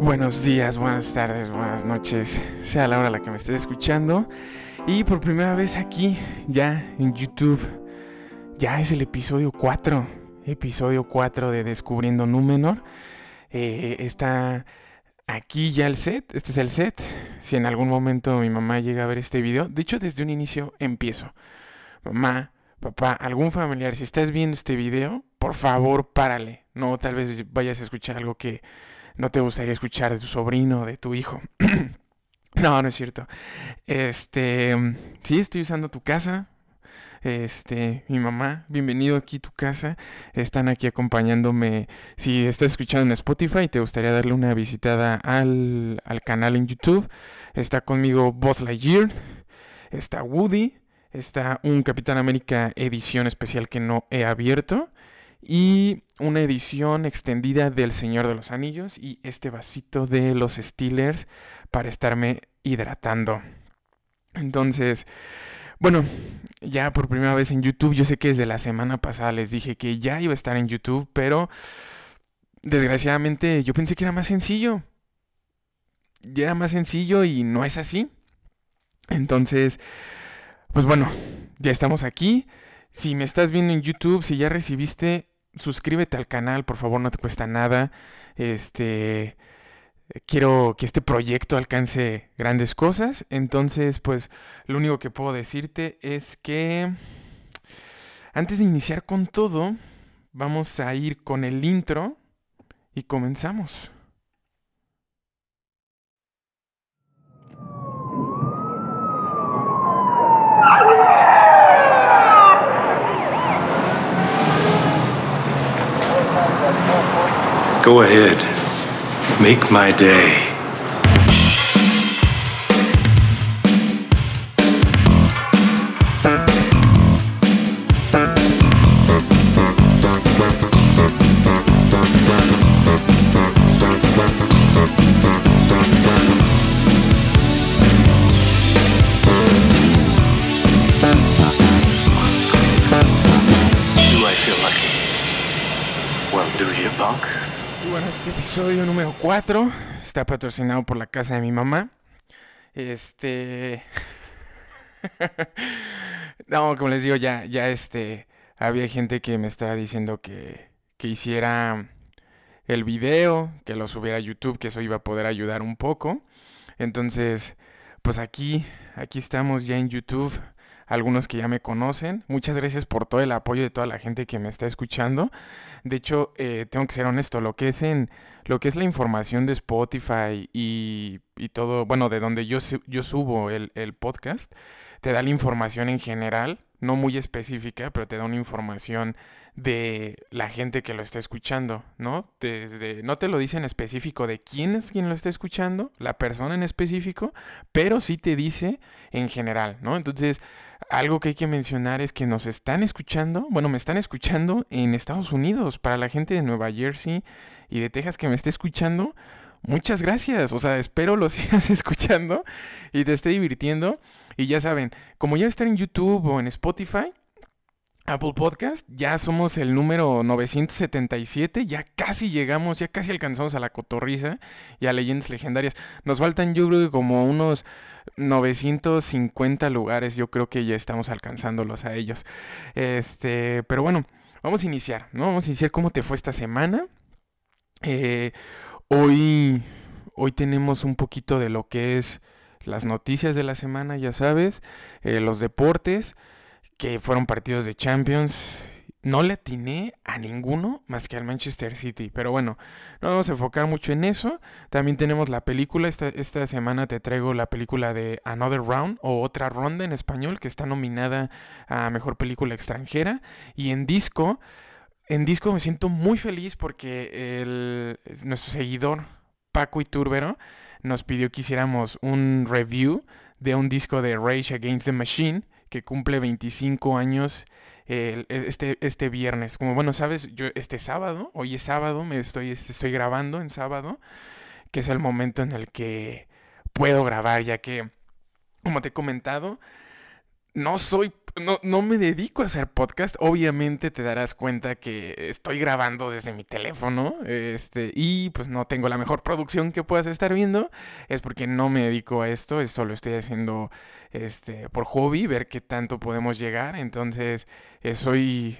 Buenos días, buenas tardes, buenas noches, sea la hora la que me esté escuchando. Y por primera vez aquí, ya en YouTube, ya es el episodio 4, episodio 4 de Descubriendo Númenor. Eh, está aquí ya el set, este es el set. Si en algún momento mi mamá llega a ver este video, de hecho desde un inicio empiezo. Mamá, papá, algún familiar, si estás viendo este video, por favor párale. No, tal vez vayas a escuchar algo que no te gustaría escuchar de tu sobrino, de tu hijo. no, no es cierto. Este, sí, estoy usando tu casa. Este, mi mamá, bienvenido aquí a tu casa. Están aquí acompañándome. Si estás escuchando en Spotify y te gustaría darle una visitada al, al canal en YouTube, está conmigo Buzz Lightyear, está Woody, está un Capitán América edición especial que no he abierto y una edición extendida del Señor de los Anillos y este vasito de los Steelers para estarme hidratando. Entonces, bueno, ya por primera vez en YouTube, yo sé que desde la semana pasada les dije que ya iba a estar en YouTube, pero desgraciadamente yo pensé que era más sencillo. Ya era más sencillo y no es así. Entonces, pues bueno, ya estamos aquí. Si me estás viendo en YouTube, si ya recibiste, suscríbete al canal, por favor, no te cuesta nada. Este quiero que este proyecto alcance grandes cosas. Entonces, pues lo único que puedo decirte es que antes de iniciar con todo, vamos a ir con el intro y comenzamos. Go ahead. Make my day. 4 está patrocinado por la casa de mi mamá. Este. no, como les digo, ya, ya este. Había gente que me estaba diciendo que, que hiciera el video, que lo subiera a YouTube, que eso iba a poder ayudar un poco. Entonces, pues aquí, aquí estamos ya en YouTube. Algunos que ya me conocen. Muchas gracias por todo el apoyo de toda la gente que me está escuchando. De hecho, eh, tengo que ser honesto, lo que es en lo que es la información de Spotify y, y todo, bueno, de donde yo, yo subo el, el podcast, te da la información en general, no muy específica, pero te da una información de la gente que lo está escuchando, ¿no? Desde, no te lo dice en específico de quién es quien lo está escuchando, la persona en específico, pero sí te dice en general, ¿no? Entonces, algo que hay que mencionar es que nos están escuchando, bueno, me están escuchando en Estados Unidos, para la gente de Nueva Jersey y de Texas que me esté escuchando, muchas gracias, o sea, espero lo sigas escuchando y te esté divirtiendo. Y ya saben, como ya está en YouTube o en Spotify, Apple Podcast, ya somos el número 977, ya casi llegamos, ya casi alcanzamos a la cotorriza y a leyendas legendarias. Nos faltan yo creo que como unos 950 lugares, yo creo que ya estamos alcanzándolos a ellos. Este, pero bueno, vamos a iniciar, ¿no? Vamos a iniciar cómo te fue esta semana. Eh, hoy, hoy tenemos un poquito de lo que es las noticias de la semana, ya sabes, eh, los deportes, que fueron partidos de Champions. No le atiné a ninguno más que al Manchester City, pero bueno, no vamos a enfocar mucho en eso. También tenemos la película, esta, esta semana te traigo la película de Another Round o Otra Ronda en español, que está nominada a Mejor Película Extranjera. Y en disco, en disco me siento muy feliz porque el, nuestro seguidor Paco Iturbero nos pidió que hiciéramos un review de un disco de Rage Against the Machine que cumple 25 años el- este, este viernes. Como bueno, sabes, yo este sábado, hoy es sábado, me estoy, este, estoy grabando en sábado, que es el momento en el que puedo grabar, ya que, como te he comentado, no soy no, no me dedico a hacer podcast. Obviamente te darás cuenta que estoy grabando desde mi teléfono. Este, y pues no tengo la mejor producción que puedas estar viendo. Es porque no me dedico a esto. Esto lo estoy haciendo este, por hobby, ver qué tanto podemos llegar. Entonces, eh, soy.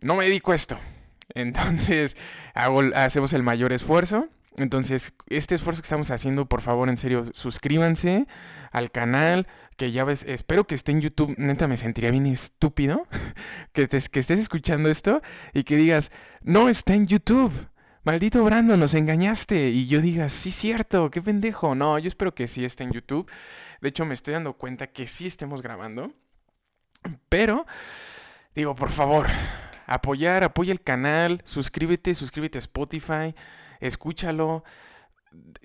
No me dedico a esto. Entonces, hago, hacemos el mayor esfuerzo. Entonces, este esfuerzo que estamos haciendo, por favor, en serio, suscríbanse al canal, que ya ves, espero que esté en YouTube, neta me sentiría bien estúpido que, que estés escuchando esto y que digas, no está en YouTube. Maldito Brandon, nos engañaste. Y yo diga, sí, cierto, qué pendejo. No, yo espero que sí esté en YouTube. De hecho, me estoy dando cuenta que sí estemos grabando. Pero, digo, por favor, apoyar, apoya el canal, suscríbete, suscríbete a Spotify escúchalo.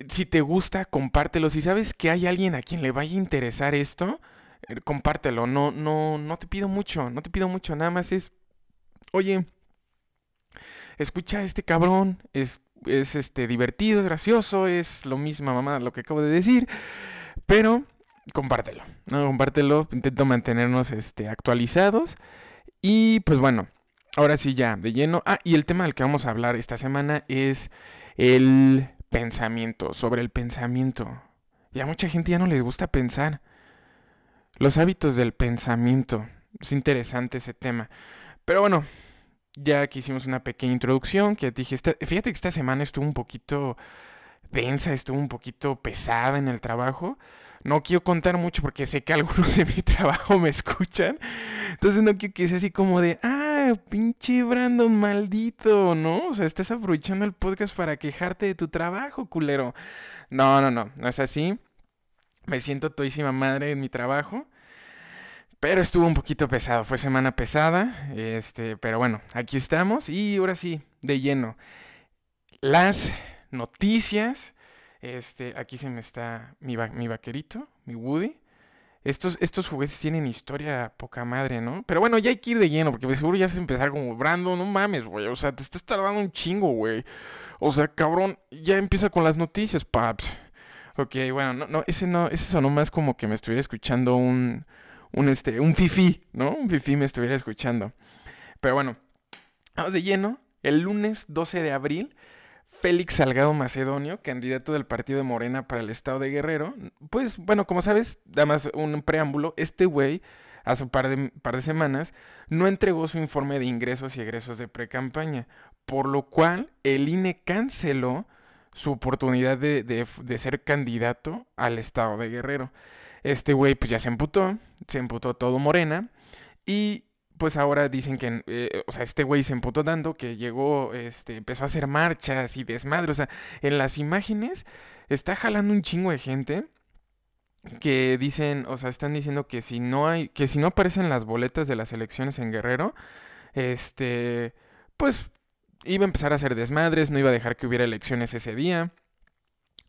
Si te gusta, compártelo. Si sabes que hay alguien a quien le vaya a interesar esto, eh, compártelo. No, no, no te pido mucho, no te pido mucho. Nada más es, oye, escucha a este cabrón, es, es este divertido, es gracioso, es lo mismo, mamá, lo que acabo de decir, pero compártelo, no, compártelo. Intento mantenernos este, actualizados y pues bueno. Ahora sí, ya, de lleno. Ah, y el tema del que vamos a hablar esta semana es el pensamiento, sobre el pensamiento. Y a mucha gente ya no les gusta pensar. Los hábitos del pensamiento. Es interesante ese tema. Pero bueno, ya que hicimos una pequeña introducción, que dije, fíjate que esta semana estuvo un poquito densa, estuvo un poquito pesada en el trabajo. No quiero contar mucho porque sé que algunos de mi trabajo me escuchan. Entonces no quiero que sea así como de, pinche Brandon maldito, ¿no? O sea, estás aprovechando el podcast para quejarte de tu trabajo, culero. No, no, no, no es así. Me siento toísima madre en mi trabajo. Pero estuvo un poquito pesado, fue semana pesada, este, pero bueno, aquí estamos y ahora sí, de lleno. Las noticias, este, aquí se me está mi, mi vaquerito, mi Woody. Estos, estos juguetes tienen historia poca madre, ¿no? Pero bueno, ya hay que ir de lleno, porque seguro ya vas a empezar como, Brando, no mames, güey. O sea, te estás tardando un chingo, güey. O sea, cabrón, ya empieza con las noticias, paps. Ok, bueno, no, no, ese no, ese sonó más como que me estuviera escuchando un, un, este, un fifi, ¿no? Un fifi me estuviera escuchando. Pero bueno, vamos de lleno. El lunes 12 de abril Félix Salgado Macedonio, candidato del partido de Morena para el estado de Guerrero. Pues bueno, como sabes, da más un preámbulo, este güey hace un par de, par de semanas no entregó su informe de ingresos y egresos de pre-campaña, por lo cual el INE canceló su oportunidad de, de, ser candidato al estado de Guerrero. Este güey pues ya se emputó, se emputó todo Morena y pues ahora dicen que, eh, o sea, este güey se emputó dando, que llegó, este, empezó a hacer marchas y desmadre, o sea, en las imágenes está jalando un chingo de gente que dicen, o sea, están diciendo que si no hay, que si no aparecen las boletas de las elecciones en Guerrero, este, pues iba a empezar a hacer desmadres, no iba a dejar que hubiera elecciones ese día,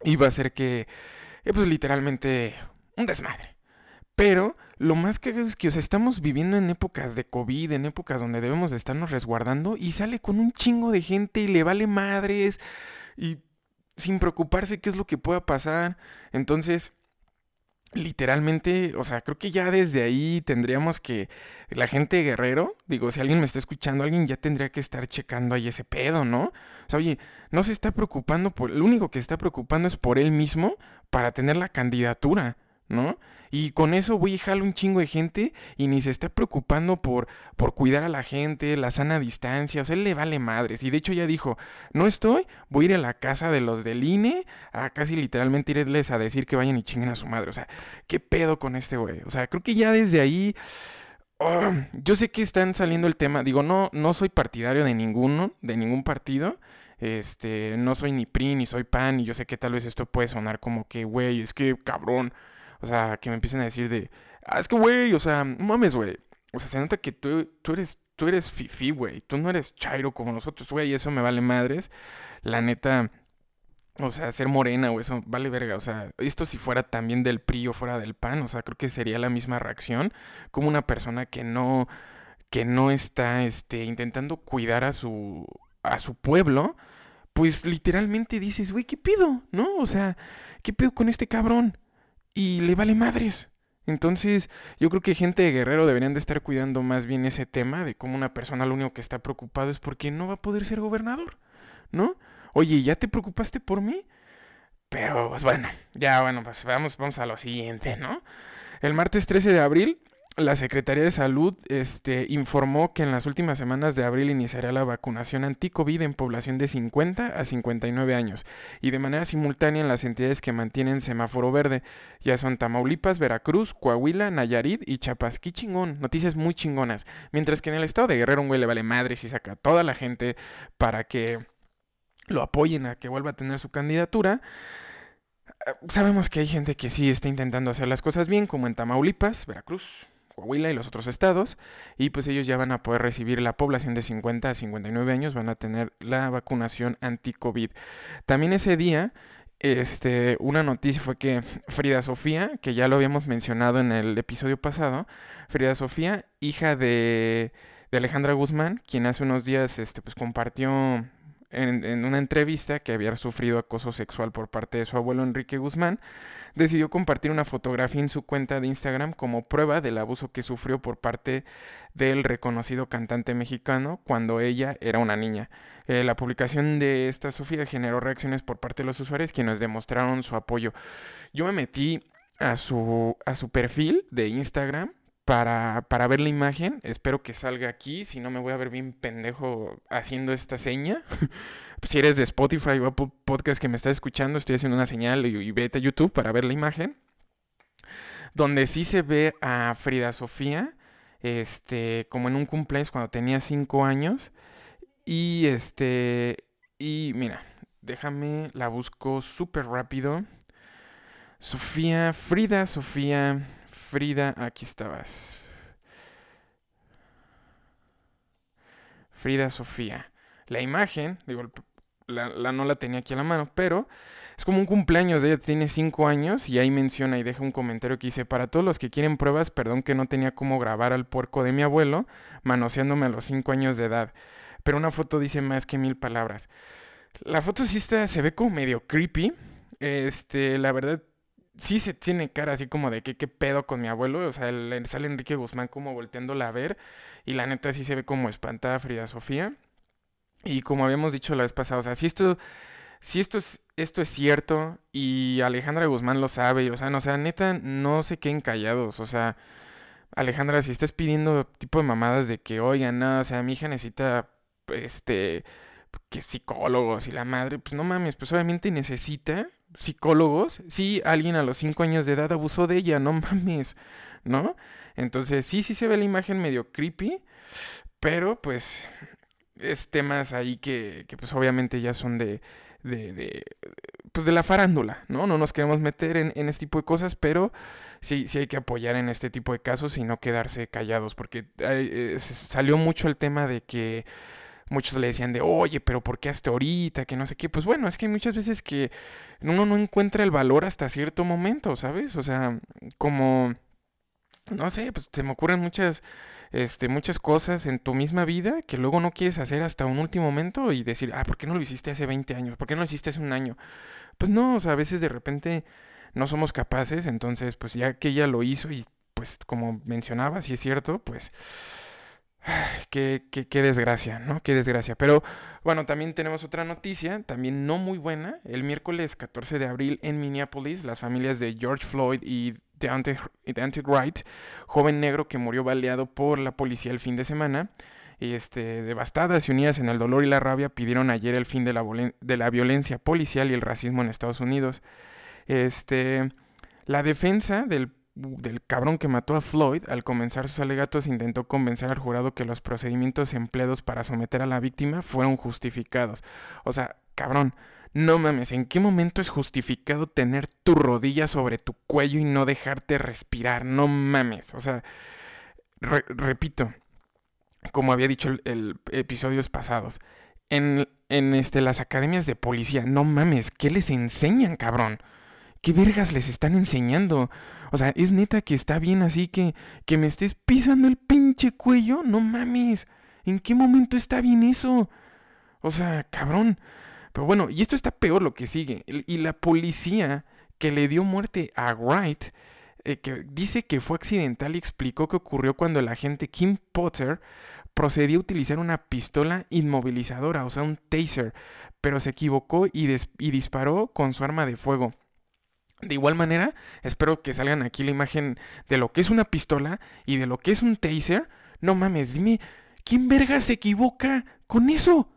iba a hacer que, eh, pues literalmente, un desmadre. Pero lo más que es que, o sea, estamos viviendo en épocas de COVID, en épocas donde debemos de estarnos resguardando y sale con un chingo de gente y le vale madres y sin preocuparse qué es lo que pueda pasar. Entonces, literalmente, o sea, creo que ya desde ahí tendríamos que la gente Guerrero, digo, si alguien me está escuchando, alguien ya tendría que estar checando ahí ese pedo, ¿no? O sea, oye, no se está preocupando por, lo único que está preocupando es por él mismo para tener la candidatura. ¿No? Y con eso voy y jalo un chingo de gente y ni se está preocupando por, por cuidar a la gente, la sana distancia, o sea, él le vale madres. Y de hecho ya dijo, no estoy, voy a ir a la casa de los del INE a casi literalmente irles a decir que vayan y chinguen a su madre. O sea, ¿qué pedo con este güey? O sea, creo que ya desde ahí... Oh, yo sé que están saliendo el tema, digo, no, no soy partidario de ninguno, de ningún partido, este, no soy ni PRI ni soy PAN y yo sé que tal vez esto puede sonar como que, güey, es que cabrón, o sea, que me empiecen a decir de, ah, es que, güey, o sea, mames, güey. O sea, se nota que tú, tú eres, tú eres fifi, güey. Tú no eres chairo como nosotros, güey, y eso me vale madres. La neta, o sea, ser morena o eso vale verga. O sea, esto si fuera también del PRI o fuera del PAN, o sea, creo que sería la misma reacción. Como una persona que no, que no está, este, intentando cuidar a su, a su pueblo, pues literalmente dices, güey, ¿qué pido? ¿No? O sea, ¿qué pido con este cabrón? Y le vale madres. Entonces, yo creo que gente de Guerrero deberían de estar cuidando más bien ese tema de cómo una persona lo único que está preocupado es porque no va a poder ser gobernador, ¿no? Oye, ¿ya te preocupaste por mí? Pero, pues bueno, ya bueno, pues vamos, vamos a lo siguiente, ¿no? El martes 13 de abril, la Secretaría de Salud este, informó que en las últimas semanas de abril iniciaría la vacunación anti-COVID en población de 50 a 59 años y de manera simultánea en las entidades que mantienen semáforo verde, ya son Tamaulipas, Veracruz, Coahuila, Nayarit y Chiapas. Qué chingón, noticias muy chingonas. Mientras que en el estado de Guerrero un güey le vale madre si saca a toda la gente para que lo apoyen a que vuelva a tener su candidatura. Eh, sabemos que hay gente que sí está intentando hacer las cosas bien, como en Tamaulipas, Veracruz, Coahuila y los otros estados, y pues ellos ya van a poder recibir la población de 50 a 59 años, van a tener la vacunación anti-COVID. También ese día, este, una noticia fue que Frida Sofía, que ya lo habíamos mencionado en el episodio pasado, Frida Sofía, hija de, de Alejandra Guzmán, quien hace unos días este, pues, compartió en, una entrevista que había sufrido acoso sexual por parte de su abuelo Enrique Guzmán, decidió compartir una fotografía en su cuenta de Instagram como prueba del abuso que sufrió por parte del reconocido cantante mexicano cuando ella era una niña. Eh, la publicación de esta Sofía generó reacciones por parte de los usuarios quienes demostraron su apoyo. Yo me metí a su, a su perfil de Instagram para, para, ver la imagen. Espero que salga aquí, si no me voy a ver bien pendejo haciendo esta seña. si eres de Spotify o Podcast que me está escuchando, estoy haciendo una señal y, vete a YouTube para ver la imagen. Donde sí se ve a Frida Sofía, este, como en un cumpleaños cuando tenía 5 años. Y este, y mira, déjame, la busco súper rápido. Sofía, Frida Sofía, Frida, aquí estabas. Frida Sofía. La imagen, digo, la, no la tenía aquí a la mano, pero es como un cumpleaños de ella, tiene 5 años y ahí menciona y deja un comentario que dice, para todos los que quieren pruebas, perdón que no tenía cómo grabar al puerco de mi abuelo manoseándome a los 5 años de edad, pero una foto dice más que mil palabras. La foto sí está, se ve como medio creepy, este, la verdad sí se tiene cara así como de que qué pedo con mi abuelo. O sea, le sale Enrique Guzmán como volteándola a ver. Y la neta sí se ve como espantada Frida Sofía. Y como habíamos dicho la vez pasada, o sea, si esto, si esto es, esto es cierto y Alejandra Guzmán lo sabe, o sea, no, sea, neta, no se queden callados. O sea, Alejandra, si estás pidiendo tipo de mamadas de que, oigan, no, o sea, mi hija necesita, este, que psicólogos y la madre, pues no mames, pues obviamente necesita psicólogos, sí, alguien a los 5 años de edad abusó de ella, no mames, ¿no? Entonces, sí, sí se ve la imagen medio creepy, pero pues es temas ahí que, que pues obviamente ya son de, de, pues de la farándula, ¿no? No nos queremos meter en, en, este tipo de cosas, pero sí, sí hay que apoyar en este tipo de casos y no quedarse callados, porque eh, salió mucho el tema de que muchos le decían de, oye, pero ¿por qué hasta ahorita? Que no sé qué. Pues bueno, es que muchas veces que uno no encuentra el valor hasta cierto momento, ¿sabes? O sea, como, no sé, pues se me ocurren muchas, este, muchas cosas en tu misma vida que luego no quieres hacer hasta un último momento y decir, ah, ¿por qué no lo hiciste hace 20 años? ¿Por qué no lo hiciste hace un año? Pues no, o sea, a veces de repente no somos capaces, entonces, pues ya que ella lo hizo y pues como mencionaba, si es cierto, pues Qué, qué, desgracia, ¿no? Qué desgracia. Pero bueno, también tenemos otra noticia, también no muy buena. El miércoles 14 de abril en Minneapolis, las familias de George Floyd y Deontay, Wright, joven negro que murió baleado por la policía el fin de semana, este, devastadas y unidas en el dolor y la rabia, pidieron ayer el fin de la, de la violencia policial y el racismo en Estados Unidos. Este, la defensa del del cabrón que mató a Floyd, al comenzar sus alegatos intentó convencer al jurado que los procedimientos empleados para someter a la víctima fueron justificados. O sea, cabrón, no mames, ¿en qué momento es justificado tener tu rodilla sobre tu cuello y no dejarte respirar? No mames, o sea, repito, como había dicho el, episodios pasados, en, en este, las academias de policía, no mames, ¿qué les enseñan, cabrón? ¿Qué vergas les están enseñando? O sea, es neta que está bien así que, que me estés pisando el pinche cuello. No mames. ¿En qué momento está bien eso? O sea, cabrón. Pero bueno, y esto está peor lo que sigue. Y la policía que le dio muerte a Wright eh, que dice que fue accidental y explicó que ocurrió cuando el agente Kim Potter procedió a utilizar una pistola inmovilizadora, o sea, un taser, pero se equivocó y, y disparó con su arma de fuego. De igual manera, espero que salgan aquí la imagen de lo que es una pistola y de lo que es un taser. No mames, dime, ¿quién verga se equivoca con eso?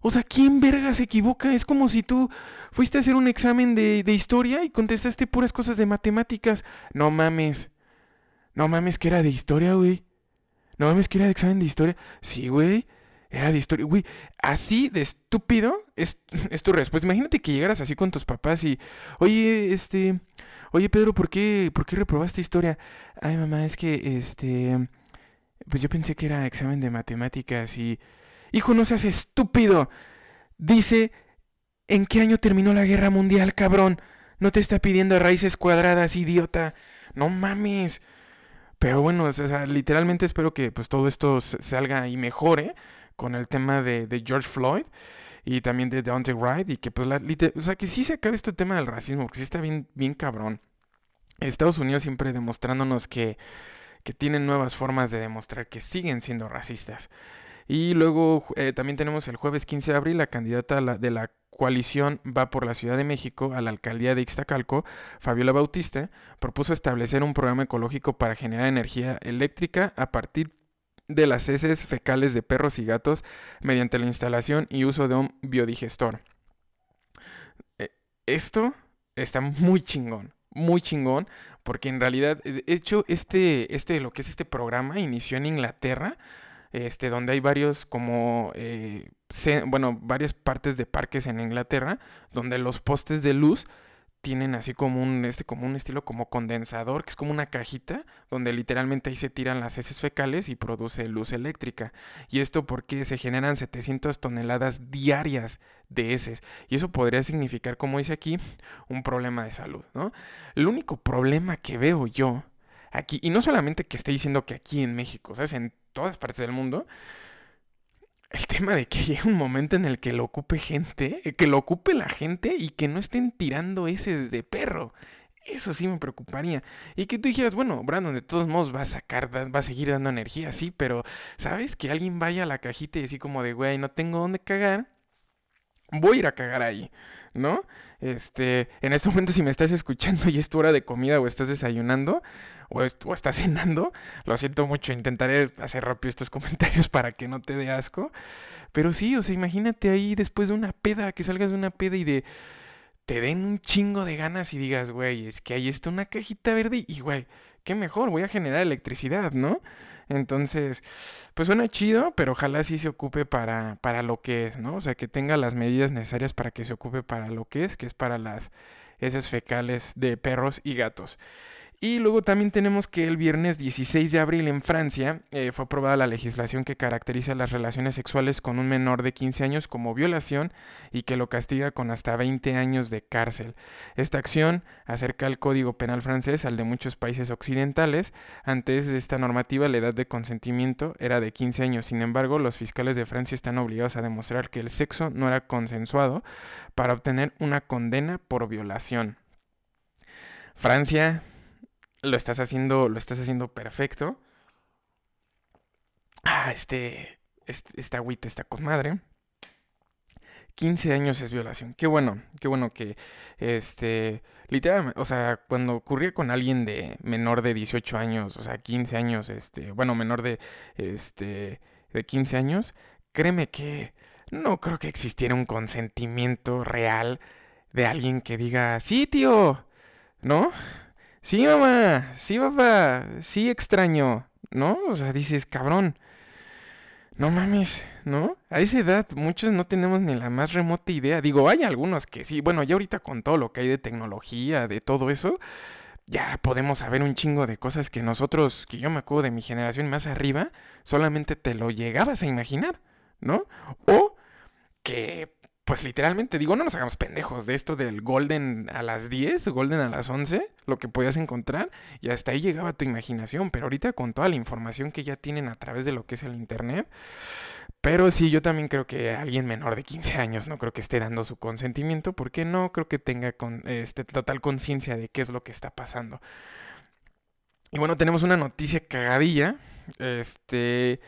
O sea, ¿quién verga se equivoca? Es como si tú fuiste a hacer un examen de, de, historia y contestaste puras cosas de matemáticas. No mames. No mames que era de historia, güey. No mames que era de examen de historia. Sí, güey. Era de historia. Güey, así de estúpido es, es, tu respuesta. Imagínate que llegaras así con tus papás y, oye, este, oye Pedro, ¿por qué, ¿por qué reprobaste historia? Ay, mamá, es que, este, pues yo pensé que era examen de matemáticas y, hijo, no seas estúpido. Dice, ¿en qué año terminó la guerra mundial, cabrón? No te está pidiendo raíces cuadradas, idiota. No mames. Pero bueno, literalmente espero que pues todo esto salga y mejore con el tema de, de George Floyd y también de Deontay Wright y que pues la, o sea, que sí se acabe este tema del racismo, que sí está bien, bien cabrón. Estados Unidos siempre demostrándonos que, que tienen nuevas formas de demostrar que siguen siendo racistas. Y luego eh, también tenemos el jueves 15 de abril la candidata de la coalición va por la Ciudad de México a la alcaldía de Ixtacalco, Fabiola Bautista, propuso establecer un programa ecológico para generar energía eléctrica a partir de las heces fecales de perros y gatos mediante la instalación y uso de un biodigestor. Eh, esto está muy chingón, muy chingón, porque en realidad, de hecho, este, este, lo que es este programa inició en Inglaterra, este, donde hay varios como, eh, bueno, varias partes de parques en Inglaterra, donde los postes de luz tienen así como un, este, como un estilo como condensador, que es como una cajita donde literalmente ahí se tiran las heces fecales y produce luz eléctrica. Y esto porque se generan 700 toneladas diarias de heces. Y eso podría significar, como dice aquí, un problema de salud, ¿no? El único problema que veo yo aquí, y no solamente que esté diciendo que aquí en México, ¿sabes? En todas partes del mundo, el tema de que llegue un momento en el que lo ocupe gente, que lo ocupe la gente y que no estén tirando ese de perro. Eso sí me preocuparía. Y que tú dijeras, bueno, Brandon, de todos modos va a sacar, va a seguir dando energía, sí, pero, ¿sabes? Que alguien vaya a la cajita y así como de, güey, no tengo dónde cagar voy a ir a cagar ahí, ¿no? Este, en este momento si me estás escuchando y es tu hora de comida o estás desayunando o, estás cenando, lo siento mucho, intentaré hacer rápido estos comentarios para que no te dé asco, pero sí, o sea, imagínate ahí después de una peda, que salgas de una peda y de te den un chingo de ganas y digas, güey, es que ahí está una cajita verde y, güey, qué mejor, voy a generar electricidad, ¿no? Entonces, pues suena chido, pero ojalá sí se ocupe para, para lo que es, ¿no? O sea, que tenga las medidas necesarias para que se ocupe para lo que es, que es para las heces fecales de perros y gatos. Y luego también tenemos que el viernes 16 de abril en Francia eh, fue aprobada la legislación que caracteriza las relaciones sexuales con un menor de 15 años como violación y que lo castiga con hasta 20 años de cárcel. Esta acción acerca el Código Penal francés al de muchos países occidentales. Antes de esta normativa la edad de consentimiento era de 15 años. Sin embargo, los fiscales de Francia están obligados a demostrar que el sexo no era consensuado para obtener una condena por violación. Francia lo estás haciendo, lo estás haciendo perfecto. Ah, este, este esta agüita está con madre. 15 años es violación. Qué bueno, qué bueno que, este, literalmente, o sea, cuando ocurría con alguien de menor de 18 años, o sea, 15 años, este, bueno, menor de, este, de 15 años, créeme que no creo que existiera un consentimiento real de alguien que diga, sí, tío, ¿no? Sí, mamá, sí, papá, sí extraño, ¿no? O sea, dices, cabrón, no mames, ¿no? A esa edad muchos no tenemos ni la más remota idea. Digo, hay algunos que sí, bueno, ya ahorita con todo lo que hay de tecnología, de todo eso, ya podemos saber un chingo de cosas que nosotros, que yo me acuerdo de mi generación más arriba, solamente te lo llegabas a imaginar, ¿no? O que pues literalmente, digo, no nos hagamos pendejos de esto del Golden a las 10, Golden a las 11, lo que podías encontrar, y hasta ahí llegaba tu imaginación, pero ahorita con toda la información que ya tienen a través de lo que es el Internet, pero sí, yo también creo que alguien menor de 15 años no creo que esté dando su consentimiento, porque no creo que tenga con, este, total conciencia de qué es lo que está pasando. Y bueno, tenemos una noticia cagadilla. Este.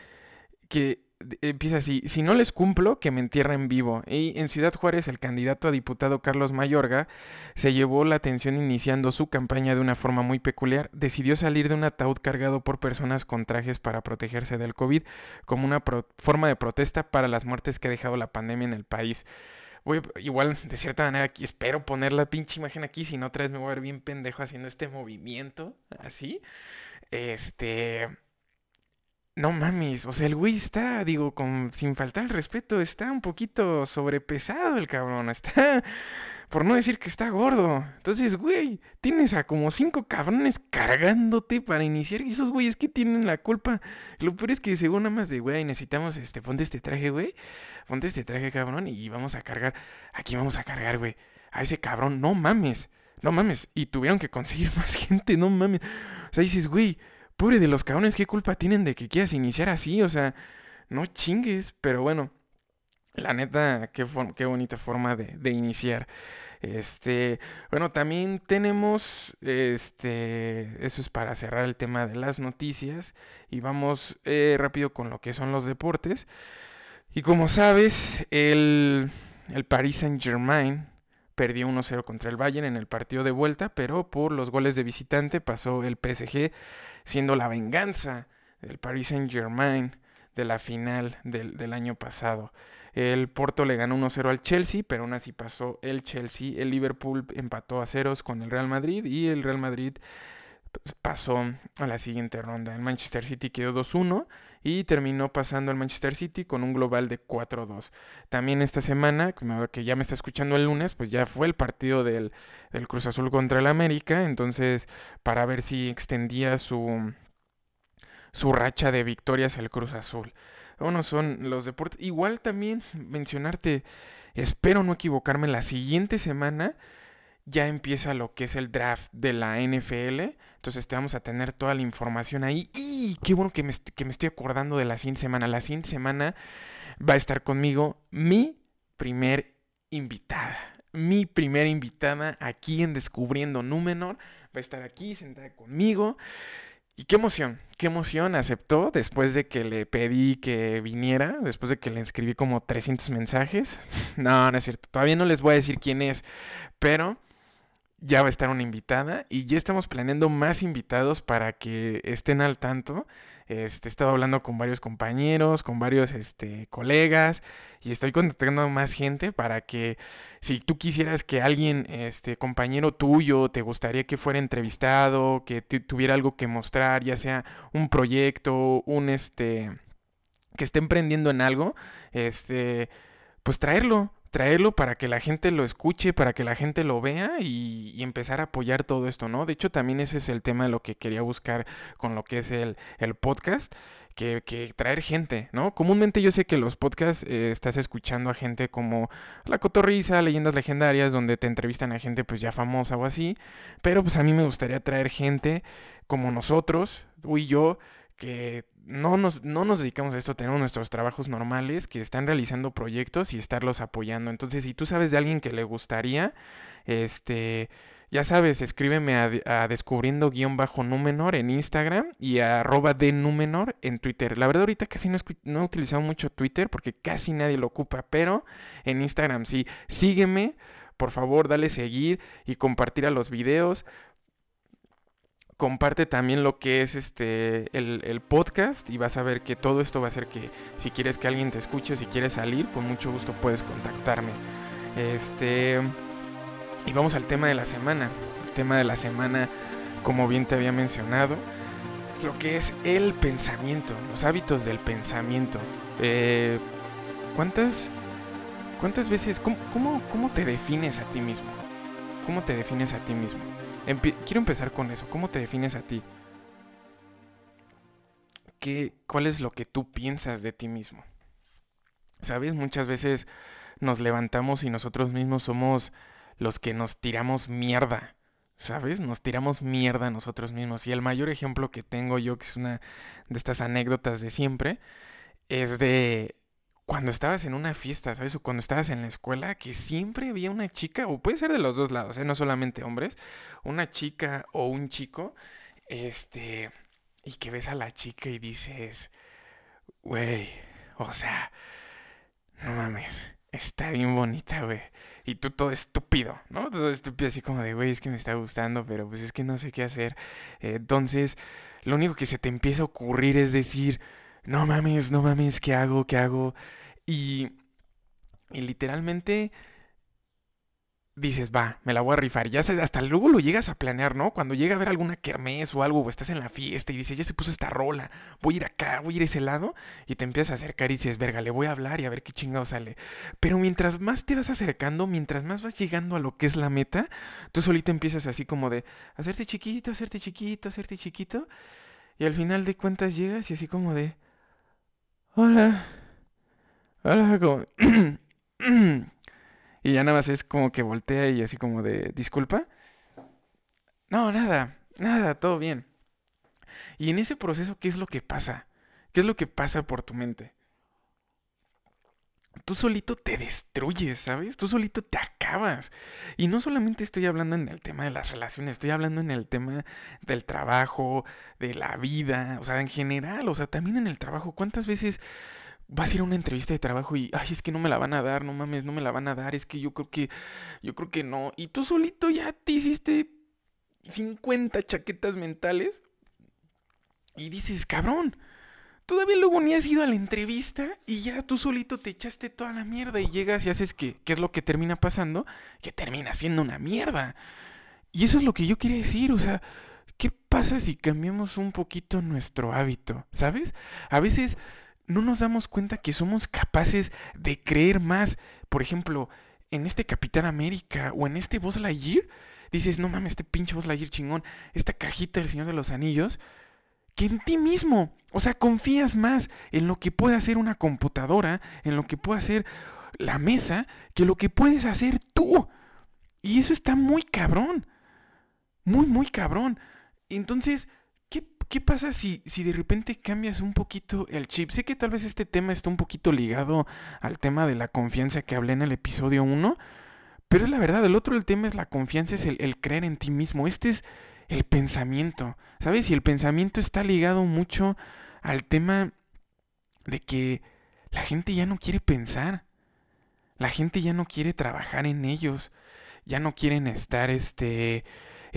Que empieza así, si no les cumplo, que me entierren vivo. Y en Ciudad Juárez, el candidato a diputado Carlos Mayorga se llevó la atención iniciando su campaña de una forma muy peculiar. Decidió salir de un ataúd cargado por personas con trajes para protegerse del COVID como una forma de protesta para las muertes que ha dejado la pandemia en el país. Voy, igual, de cierta manera, aquí espero poner la pinche imagen aquí, si no otra vez me voy a ver bien pendejo haciendo este movimiento, así. Este no mames, o sea, el güey está, digo, con, sin faltar el respeto, está un poquito sobrepesado el cabrón, está, por no decir que está gordo. Entonces, güey, tienes a como cinco cabrones cargándote para iniciar y esos güeyes que tienen la culpa. Lo peor es que según nada más de, güey, necesitamos, este, ponte este traje, güey, ponte este traje, cabrón, y vamos a cargar, aquí vamos a cargar, güey, a ese cabrón, no mames, no mames, y tuvieron que conseguir más gente, no mames. O sea, dices, güey, Pobre de los cabrones, ¿qué culpa tienen de que quieras iniciar así? O sea, no chingues, pero bueno. La neta, qué, qué bonita forma de, iniciar. Este, bueno, también tenemos, este, eso es para cerrar el tema de las noticias y vamos eh, rápido con lo que son los deportes. Y como sabes, el, el Paris Saint Germain perdió 1-0 contra el Bayern en el partido de vuelta, pero por los goles de visitante pasó el PSG siendo la venganza del Paris Saint Germain de la final del, año pasado. El Porto le ganó 1-0 al Chelsea, pero aún así pasó el Chelsea. El Liverpool empató a ceros con el Real Madrid y el Real Madrid pasó a la siguiente ronda. El Manchester City quedó 2-1 y terminó pasando el Manchester City con un global de 4-2. También esta semana, que ya me está escuchando el lunes, pues ya fue el partido del, del Cruz Azul contra el América. Entonces, para ver si extendía su, su racha de victorias el Cruz Azul. Bueno, son los deportes. Igual también mencionarte, espero no equivocarme, la siguiente semana ya empieza lo que es el draft de la NFL. Entonces te vamos a tener toda la información ahí. Y qué bueno que me, que me estoy acordando de la siguiente semana. La siguiente semana va a estar conmigo mi primer invitada. Mi primera invitada aquí en Descubriendo Númenor. Va a estar aquí sentada conmigo. Y qué emoción, qué emoción aceptó después de que le pedí que viniera, después de que le escribí como 300 mensajes. No, no es cierto, todavía no les voy a decir quién es, pero ya va a estar una invitada y ya estamos planeando más invitados para que estén al tanto. Este, he estado hablando con varios compañeros, con varios este, colegas y estoy contactando más gente para que si tú quisieras que alguien, este, compañero tuyo, te gustaría que fuera entrevistado, que tuviera algo que mostrar, ya sea un proyecto, un este, que esté emprendiendo en algo, este, pues traerlo, traerlo para que la gente lo escuche, para que la gente lo vea y, empezar a apoyar todo esto, ¿no? De hecho, también ese es el tema de lo que quería buscar con lo que es el, podcast. Que, traer gente, ¿no? Comúnmente yo sé que los podcasts eh, estás escuchando a gente como La Cotorriza, Leyendas Legendarias, donde te entrevistan a gente pues ya famosa o así, pero pues a mí me gustaría traer gente como nosotros, tú y yo, que no nos, no nos dedicamos a esto, tenemos nuestros trabajos normales, que están realizando proyectos y estarlos apoyando. Entonces, si tú sabes de alguien que le gustaría, este, ya sabes, escríbeme a, descubriendo guion bajo Númenor en Instagram y a arroba de Númenor en Twitter. La verdad ahorita casi no, no he utilizado mucho Twitter porque casi nadie lo ocupa, pero en Instagram sí. Sígueme, por favor, dale seguir y compartir a los videos comparte también lo que es este el, podcast y vas a ver que todo esto va a hacer que si quieres que alguien te escuche o si quieres salir, con mucho gusto puedes contactarme. Este y vamos al tema de la semana. El tema de la semana, como bien te había mencionado, lo que es el pensamiento, los hábitos del pensamiento. Eh, ¿Cuántas cuántas veces cómo, cómo, cómo te defines a ti mismo? ¿Cómo te defines a ti mismo? Quiero empezar con eso. ¿Cómo te defines a ti? ¿Qué, ¿Cuál es lo que tú piensas de ti mismo? ¿Sabes? Muchas veces nos levantamos y nosotros mismos somos los que nos tiramos mierda. ¿Sabes? Nos tiramos mierda a nosotros mismos. Y el mayor ejemplo que tengo yo, que es una de estas anécdotas de siempre, es de cuando estabas en una fiesta, ¿sabes? O cuando estabas en la escuela, que siempre había una chica, o puede ser de los dos lados, ¿eh? no solamente hombres, una chica o un chico este, y que ves a la chica y dices, güey, o sea, no mames, está bien bonita, güey. Y tú todo estúpido, ¿no? Todo estúpido, así como de, güey, es que me está gustando, pero pues es que no sé qué hacer. entonces, lo único que se te empieza a ocurrir es decir, no mames, no mames, ¿qué hago? ¿Qué hago? Y, y literalmente dices, va, me la voy a rifar. Ya hasta luego lo llegas a planear, ¿no? Cuando llega a ver alguna kermés o algo, o estás en la fiesta y dices, ya se puso esta rola, voy a ir acá, voy a ir a ese lado, y te empiezas a acercar y dices, verga, le voy a hablar y a ver qué chingado sale. Pero mientras más te vas acercando, mientras más vas llegando a lo que es la meta, tú solito empiezas así como de hacerte chiquito, hacerte chiquito, hacerte chiquito, y al final de cuentas llegas y así como de, hola, hola, como... Y ya nada más es como que voltea y así como de, disculpa. No, nada, nada, todo bien. Y en ese proceso, ¿qué es lo que pasa? ¿Qué es lo que pasa por tu mente? Tú solito te destruyes, ¿sabes? Tú solito te acabas. Y no solamente estoy hablando en el tema de las relaciones, estoy hablando en el tema del trabajo, de la vida, o sea, en general, o sea, también en el trabajo. ¿Cuántas veces vas a ir a una entrevista de trabajo y, ay, es que no me la van a dar, no mames, no me la van a dar, es que yo creo que, yo creo que no. Y tú solito ya te hiciste 50 chaquetas mentales y dices, cabrón, todavía luego ni has ido a la entrevista y ya tú solito te echaste toda la mierda y llegas y haces que, ¿qué es lo que termina pasando? Que termina siendo una mierda. Y eso es lo que yo quería decir, o sea, ¿qué pasa si cambiamos un poquito nuestro hábito? ¿Sabes? A veces no nos damos cuenta que somos capaces de creer más. Por ejemplo, en este Capitán América o en este Buzz Lightyear, dices, no mames, este pinche Buzz Lightyear chingón, esta cajita del Señor de los Anillos, que en ti mismo. O sea, confías más en lo que puede hacer una computadora, en lo que puede hacer la mesa, que lo que puedes hacer tú. Y eso está muy cabrón. Muy, muy cabrón. Entonces, ¿qué pasa si, si de repente cambias un poquito el chip? Sé que tal vez este tema está un poquito ligado al tema de la confianza que hablé en el episodio 1, pero es la verdad, el otro del tema es la confianza, es el, creer en ti mismo. Este es el pensamiento, ¿sabes? Y el pensamiento está ligado mucho al tema de que la gente ya no quiere pensar. La gente ya no quiere trabajar en ellos. Ya no quieren estar, este,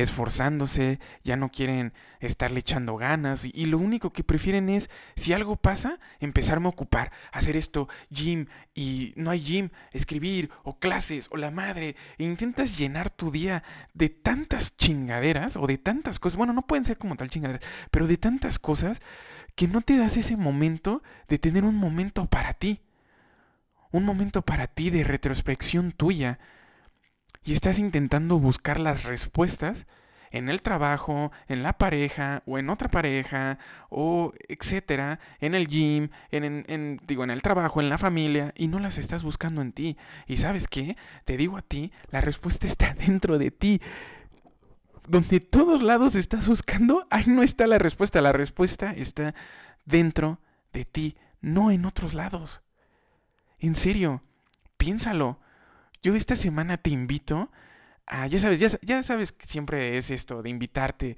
esforzándose, ya no quieren estarle echando ganas y, lo único que prefieren es, si algo pasa, empezarme a ocupar, hacer esto, gym y no hay gym, escribir o clases o la madre, e intentas llenar tu día de tantas chingaderas o de tantas cosas, bueno, no pueden ser como tal chingaderas, pero de tantas cosas que no te das ese momento de tener un momento para ti. Un momento para ti de retrospección tuya, y estás intentando buscar las respuestas en el trabajo, en la pareja o en otra pareja o etcétera, en el gym, en, digo, en el trabajo, en la familia y no las estás buscando en ti. Y sabes qué, te digo a ti, la respuesta está dentro de ti. Donde todos lados estás buscando, ahí no está la respuesta. La respuesta está dentro de ti, no en otros lados. En serio, piénsalo. Yo esta semana te invito a, ya sabes, ya, ya sabes que siempre es esto, de invitarte.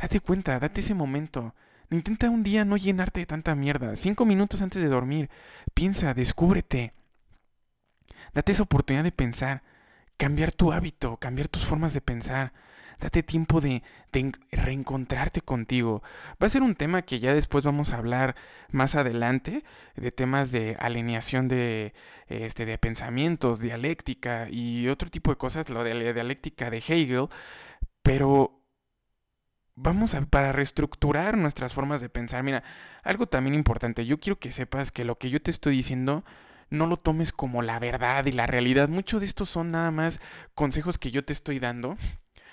Date cuenta, date ese momento. Intenta un día no llenarte de tanta mierda. Cinco minutos antes de dormir. Piensa, descúbrete. Date esa oportunidad de pensar. Cambiar tu hábito, cambiar tus formas de pensar. Date tiempo de, reencontrarte contigo. Va a ser un tema que ya después vamos a hablar más adelante, de temas de alineación de, este, de pensamientos, dialéctica y otro tipo de cosas, lo de la dialéctica de Hegel, pero vamos a, para reestructurar nuestras formas de pensar. Mira, algo también importante, yo quiero que sepas que lo que yo te estoy diciendo no lo tomes como la verdad y la realidad. Muchos de estos son nada más consejos que yo te estoy dando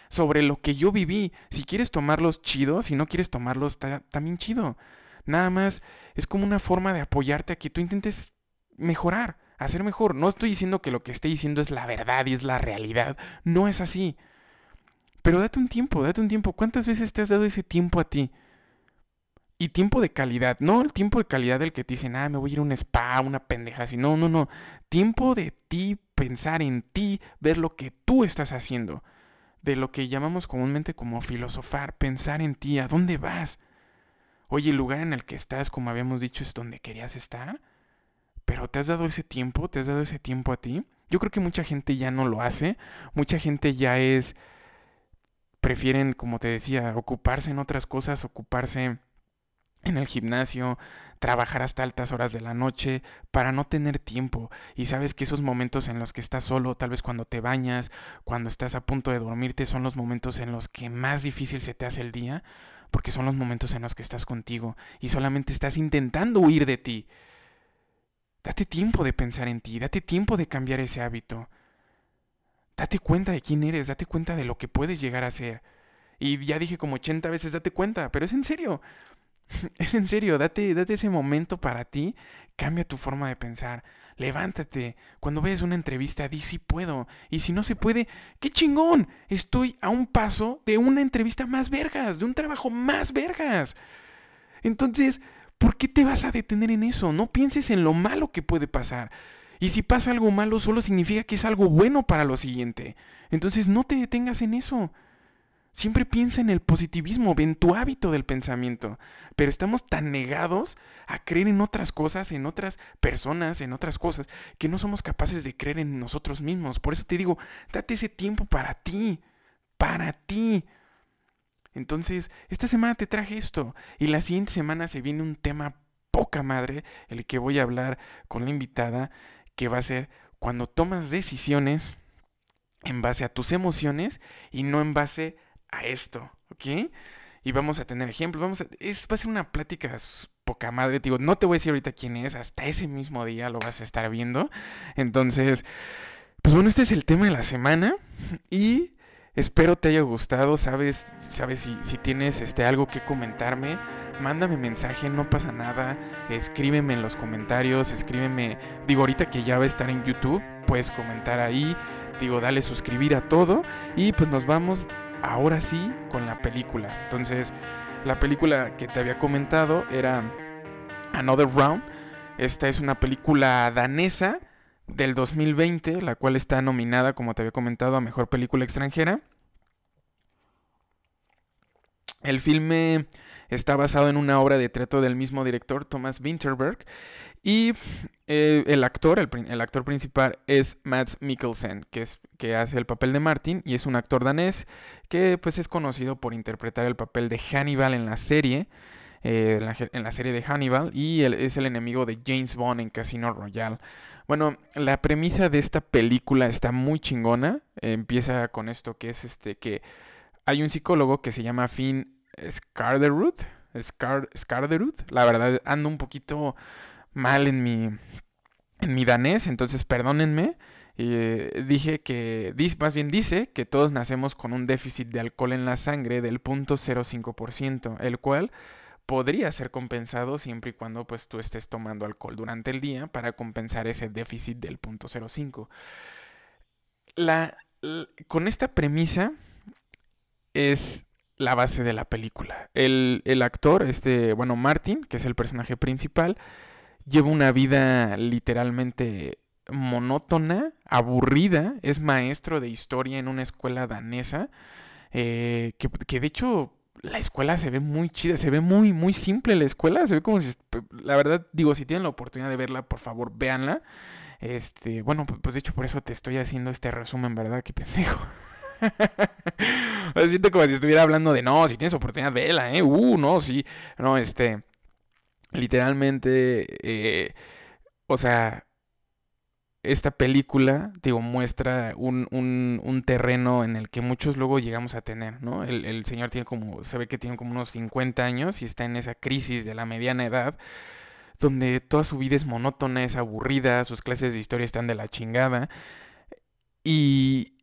sobre lo que yo viví. Si quieres tomarlos chido, si no quieres tomarlos también chido. Nada más es como una forma de apoyarte a que tú intentes mejorar, hacer mejor. No estoy diciendo que lo que esté diciendo es la verdad y es la realidad. No es así. Pero date un tiempo, date un tiempo. ¿Cuántas veces te has dado ese tiempo a ti? Y tiempo de calidad, no el tiempo de calidad del que te dicen, ah, me voy a ir a un spa, una pendeja así. No, no, no. Tiempo de ti, pensar en ti, ver lo que tú estás haciendo de lo que llamamos comúnmente como filosofar, pensar en ti, ¿a dónde vas? Oye, el lugar en el que estás, como habíamos dicho, es donde querías estar, pero ¿te has dado ese tiempo? ¿Te has dado ese tiempo a ti? Yo creo que mucha gente ya no lo hace, mucha gente ya es, prefieren, como te decía, ocuparse en otras cosas, ocuparse en el gimnasio, trabajar hasta altas horas de la noche para no tener tiempo. Y sabes que esos momentos en los que estás solo, tal vez cuando te bañas, cuando estás a punto de dormirte, son los momentos en los que más difícil se te hace el día, porque son los momentos en los que estás contigo y solamente estás intentando huir de ti. Date tiempo de pensar en ti, date tiempo de cambiar ese hábito. Date cuenta de quién eres, date cuenta de lo que puedes llegar a ser. Y ya dije como 80 veces, date cuenta, pero es en serio. Es en serio, date, date ese momento para ti, cambia tu forma de pensar, levántate, cuando veas una entrevista di si puedo, y si no se puede, qué chingón, estoy a un paso de una entrevista más vergas, de un trabajo más vergas. Entonces, ¿por qué te vas a detener en eso? No pienses en lo malo que puede pasar. Y si pasa algo malo, solo significa que es algo bueno para lo siguiente. Entonces no te detengas en eso. Siempre piensa en el positivismo, en tu hábito del pensamiento. Pero estamos tan negados a creer en otras cosas, en otras personas, en otras cosas, que no somos capaces de creer en nosotros mismos. Por eso te digo, date ese tiempo para ti, para ti. Entonces, esta semana te traje esto y la siguiente semana se viene un tema poca madre, el que voy a hablar con la invitada, que va a ser cuando tomas decisiones en base a tus emociones y no en base a esto, ¿ok? Y vamos a tener ejemplos, vamos a, es, va a ser una plática poca madre, digo, no te voy a decir ahorita quién es, hasta ese mismo día lo vas a estar viendo. Entonces, pues bueno, este es el tema de la semana y espero te haya gustado, sabes, sabes si, si tienes este, algo que comentarme, mándame mensaje, no pasa nada, escríbeme en los comentarios, escríbeme, digo, ahorita que ya va a estar en YouTube, puedes comentar ahí, digo, dale suscribir a todo y pues nos vamos ahora sí con la película. Entonces, la película que te había comentado era Another Round. Esta es una película danesa del 2020, la cual está nominada, como te había comentado, a Mejor Película Extranjera. El filme está basado en una obra de teatro del mismo director, Thomas Winterberg, y eh, el actor, el, actor principal es Mads Mikkelsen, que, es, que hace el papel de Martin y es un actor danés que pues es conocido por interpretar el papel de Hannibal en la serie, eh, en, la, serie de Hannibal y es el enemigo de James Bond en Casino Royale. Bueno, la premisa de esta película está muy chingona. empieza con esto que es este que hay un psicólogo que se llama Finn Scarderud. Scar. La verdad ando un poquito mal en mi, en mi danés, entonces perdónenme. Eh, dije que, más bien dice que todos nacemos con un déficit de alcohol en la sangre del 0.05%, el cual podría ser compensado siempre y cuando pues tú estés tomando alcohol durante el día para compensar ese déficit del 0.05. La, con esta premisa es la base de la película. El, el actor, este, bueno, Martin, que es el personaje principal, lleva una vida literalmente monótona, aburrida, es maestro de historia en una escuela danesa, eh, que, de hecho la escuela se ve muy chida, se ve muy, muy simple la escuela, se ve como si, la verdad, digo, si tienen la oportunidad de verla, por favor, véanla. Este, bueno, pues de hecho por eso te estoy haciendo este resumen, ¿verdad? Qué pendejo. siento como si estuviera hablando de, no, si tienes oportunidad, vela, ¿eh? Uh, no, sí. No, este, literalmente, eh, o sea, esta película, digo, muestra un, un, terreno en el que muchos luego llegamos a tener, ¿no? El, el, señor tiene como, se ve que tiene como unos 50 años y está en esa crisis de la mediana edad, donde toda su vida es monótona, es aburrida, sus clases de historia están de la chingada, y,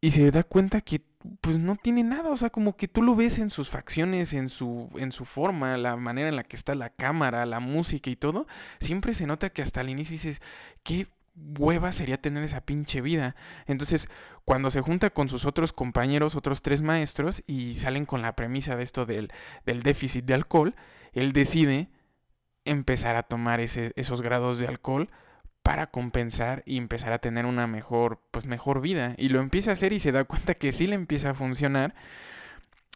y se da cuenta que pues no tiene nada, o sea, como que tú lo ves en sus facciones, en su, en su forma, la manera en la que está la cámara, la música y todo, siempre se nota que hasta el inicio dices, qué hueva sería tener esa pinche vida. Entonces, cuando se junta con sus otros compañeros, otros tres maestros, y salen con la premisa de esto del, del déficit de alcohol, él decide empezar a tomar ese, esos grados de alcohol para compensar y empezar a tener una mejor, pues mejor vida. Y lo empieza a hacer y se da cuenta que sí le empieza a funcionar.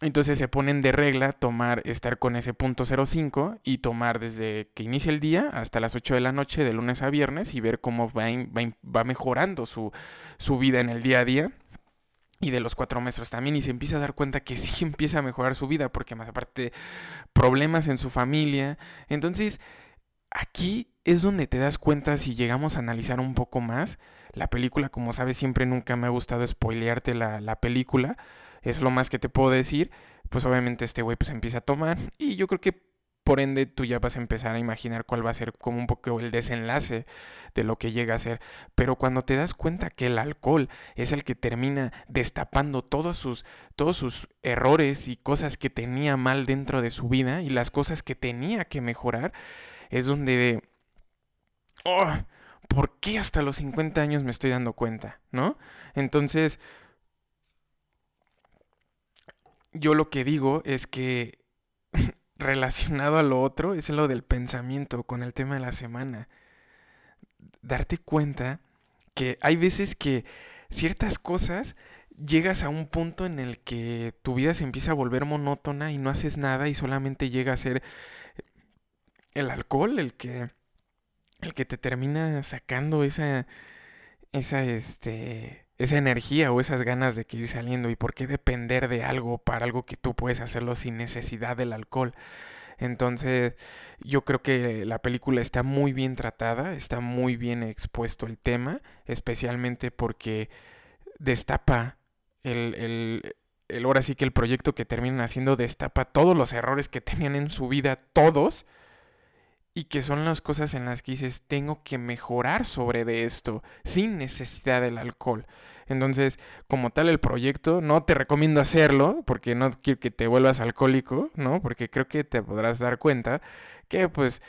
Entonces se ponen de regla tomar, estar con ese punto 05 y tomar desde que inicia el día hasta las 8 de la noche, de lunes a viernes, y ver cómo va, va, mejorando su, su vida en el día a día y de los cuatro meses también y se empieza a dar cuenta que sí empieza a mejorar su vida porque más aparte problemas en su familia. Entonces, aquí es donde te das cuenta si llegamos a analizar un poco más. La película, como sabes, siempre nunca me ha gustado spoilearte la, la película. Es lo más que te puedo decir. Pues obviamente este güey pues empieza a tomar y yo creo que por ende, tú ya vas a empezar a imaginar cuál va a ser como un poco el desenlace de lo que llega a ser. Pero cuando te das cuenta que el alcohol es el que termina destapando todos sus, todos sus errores y cosas que tenía mal dentro de su vida y las cosas que tenía que mejorar, es donde... Oh, ¿Por qué hasta los 50 años me estoy dando cuenta? ¿No? Entonces, yo lo que digo es que relacionado a lo otro es lo del pensamiento con el tema de la semana. Darte cuenta que hay veces que ciertas cosas llegas a un punto en el que tu vida se empieza a volver monótona y no haces nada y solamente llega a ser el alcohol el que el que te termina sacando esa esa este esa energía o esas ganas de que ir saliendo y por qué depender de algo para algo que tú puedes hacerlo sin necesidad del alcohol. Entonces, yo creo que la película está muy bien tratada, está muy bien expuesto el tema, especialmente porque destapa el, el, el ahora sí que el proyecto que terminan haciendo destapa todos los errores que tenían en su vida, todos, y que son las cosas en las que dices, tengo que mejorar sobre de esto, sin necesidad del alcohol. Entonces, como tal el proyecto, no te recomiendo hacerlo, porque no quiero que te vuelvas alcohólico, ¿no? Porque creo que te podrás dar cuenta que pues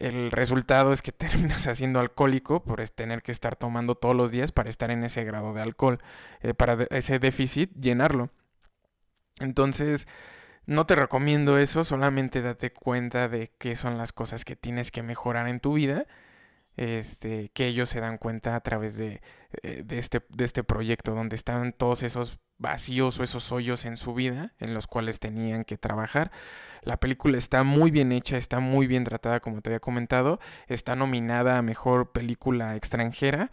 el resultado es que terminas haciendo alcohólico por tener que estar tomando todos los días para estar en ese grado de alcohol, eh, para ese déficit llenarlo. Entonces, no te recomiendo eso, solamente date cuenta de qué son las cosas que tienes que mejorar en tu vida. Este, que ellos se dan cuenta a través de, eh, de, este, de este proyecto, donde están todos esos vacíos o esos hoyos en su vida en los cuales tenían que trabajar. La película está muy bien hecha, está muy bien tratada, como te había comentado, está nominada a Mejor Película Extranjera.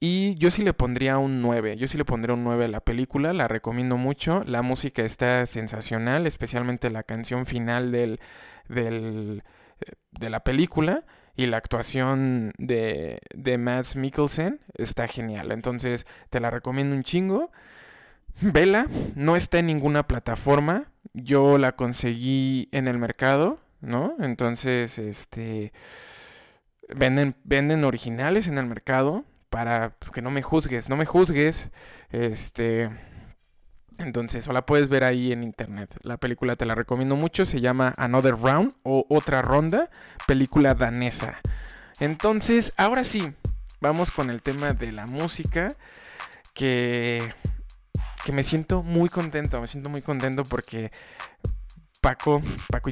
Y yo sí le pondría un 9. Yo sí le pondría un 9 a la película. La recomiendo mucho. La música está sensacional, especialmente la canción final del, del, eh, de la película. Y la actuación de, de Mads Mikkelsen está genial. Entonces te la recomiendo un chingo. Vela, no está en ninguna plataforma. Yo la conseguí en el mercado, ¿no? Entonces, este. Venden, venden originales en el mercado para que no me juzgues, no me juzgues. Este. Entonces, o la puedes ver ahí en internet. La película te la recomiendo mucho. Se llama Another Round o Otra Ronda. Película danesa. Entonces, ahora sí, vamos con el tema de la música. Que, que me siento muy contento. Me siento muy contento porque Paco, Paco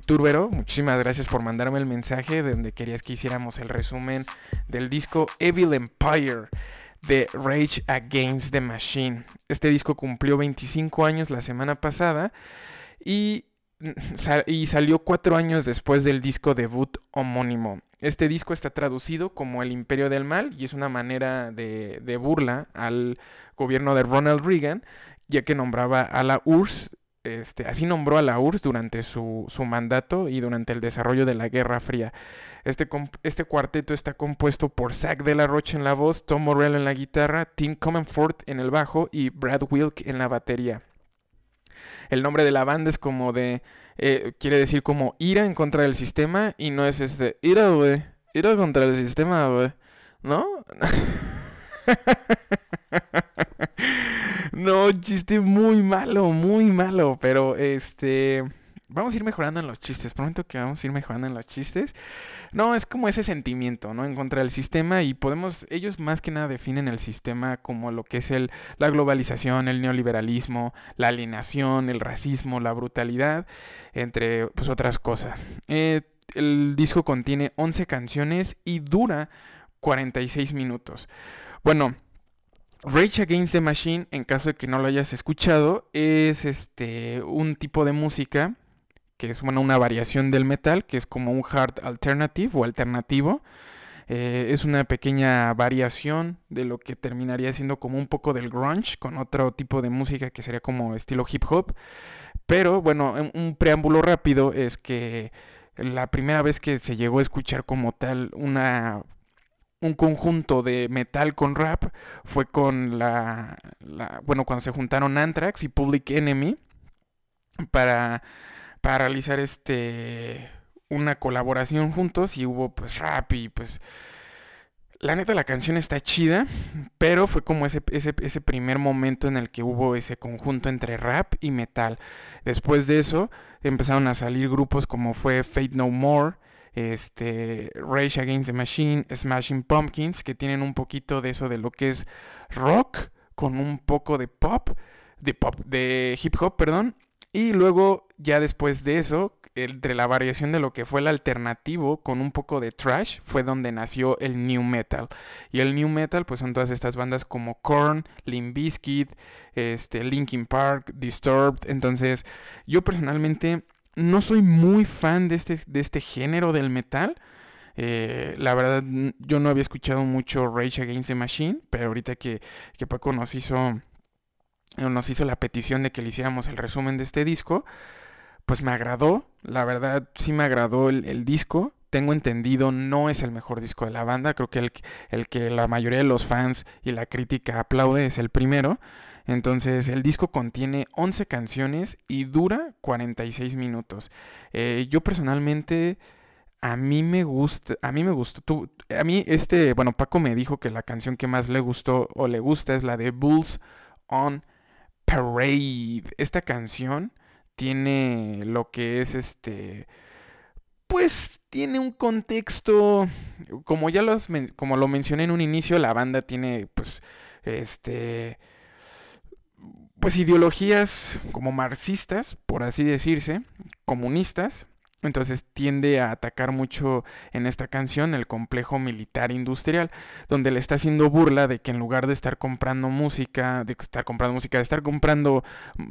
muchísimas gracias por mandarme el mensaje de donde querías que hiciéramos el resumen del disco Evil Empire de Rage Against the Machine. Este disco cumplió 25 años la semana pasada y, y salió cuatro años después del disco debut homónimo. Este disco está traducido como El Imperio del Mal y es una manera de, de burla al gobierno de Ronald Reagan, ya que nombraba a la URSS este, así nombró a la URSS durante su, mandato y durante el desarrollo de la Guerra Fría. Este, este, cuarteto está compuesto por Zach de la en la voz, Tom Morello en la guitarra, Tim Comenfort en el bajo y Brad Wilk en la batería. El nombre de la banda es como de. Eh, quiere decir como ira en contra del sistema y no es este. Ira, güey. Ira contra el sistema, güey. ¿No? No, chiste muy malo, muy malo. Pero este. Vamos a ir mejorando en los chistes. Prometo que vamos a ir mejorando en los chistes. No, es como ese sentimiento, ¿no? En contra del sistema. Y podemos. Ellos más que nada definen el sistema como lo que es el, la globalización, el neoliberalismo, la alienación, el racismo, la brutalidad, entre pues otras cosas. Eh, el disco contiene 11 canciones y dura 46 minutos. Bueno, Rage Against the Machine, en caso de que no lo hayas escuchado, es este un tipo de música que es bueno, una variación del metal, que es como un hard alternative o alternativo. Eh, es una pequeña variación de lo que terminaría siendo como un poco del grunge, con otro tipo de música que sería como estilo hip hop. Pero bueno, un preámbulo rápido es que la primera vez que se llegó a escuchar como tal una un conjunto de metal con rap fue con la, bueno cuando se juntaron Anthrax y Public Enemy para para realizar este una colaboración juntos y hubo pues rap y pues la neta la canción está chida, pero fue como ese, ese, ese, primer momento en el que hubo ese conjunto entre rap y metal. Después de eso empezaron a salir grupos como fue Fate No More, este, Rage Against the Machine, Smashing Pumpkins, que tienen un poquito de eso de lo que es rock con un poco de pop, de pop, de hip hop, perdón. Y luego, ya después de eso, entre la variación de lo que fue el alternativo con un poco de trash, fue donde nació el new metal. Y el new metal, pues son todas estas bandas como Korn, Limp Bizkit, este, Linkin Park, Disturbed. Entonces, yo personalmente no soy muy fan de este, de este género del metal. Eh, la verdad, yo no había escuchado mucho Rage Against the Machine, pero ahorita que, que Paco nos hizo, nos hizo la petición de que le hiciéramos el resumen de este disco, pues me agradó. La verdad, sí me agradó el, disco. Tengo entendido, no es el mejor disco de la banda. Creo que el, el que la mayoría de los fans y la crítica aplaude es el primero. Entonces el disco contiene 11 canciones y dura 46 minutos. Eh, yo personalmente a mí me gusta, a mí me gustó, a mí este, bueno, Paco me dijo que la canción que más le gustó o le gusta es la de Bulls on Parade. Esta canción tiene lo que es este, pues tiene un contexto, como ya los, como lo mencioné en un inicio, la banda tiene pues este pues ideologías como marxistas, por así decirse, comunistas. Entonces tiende a atacar mucho en esta canción el complejo militar industrial, donde le está haciendo burla de que en lugar de estar comprando música, de estar comprando música, de estar comprando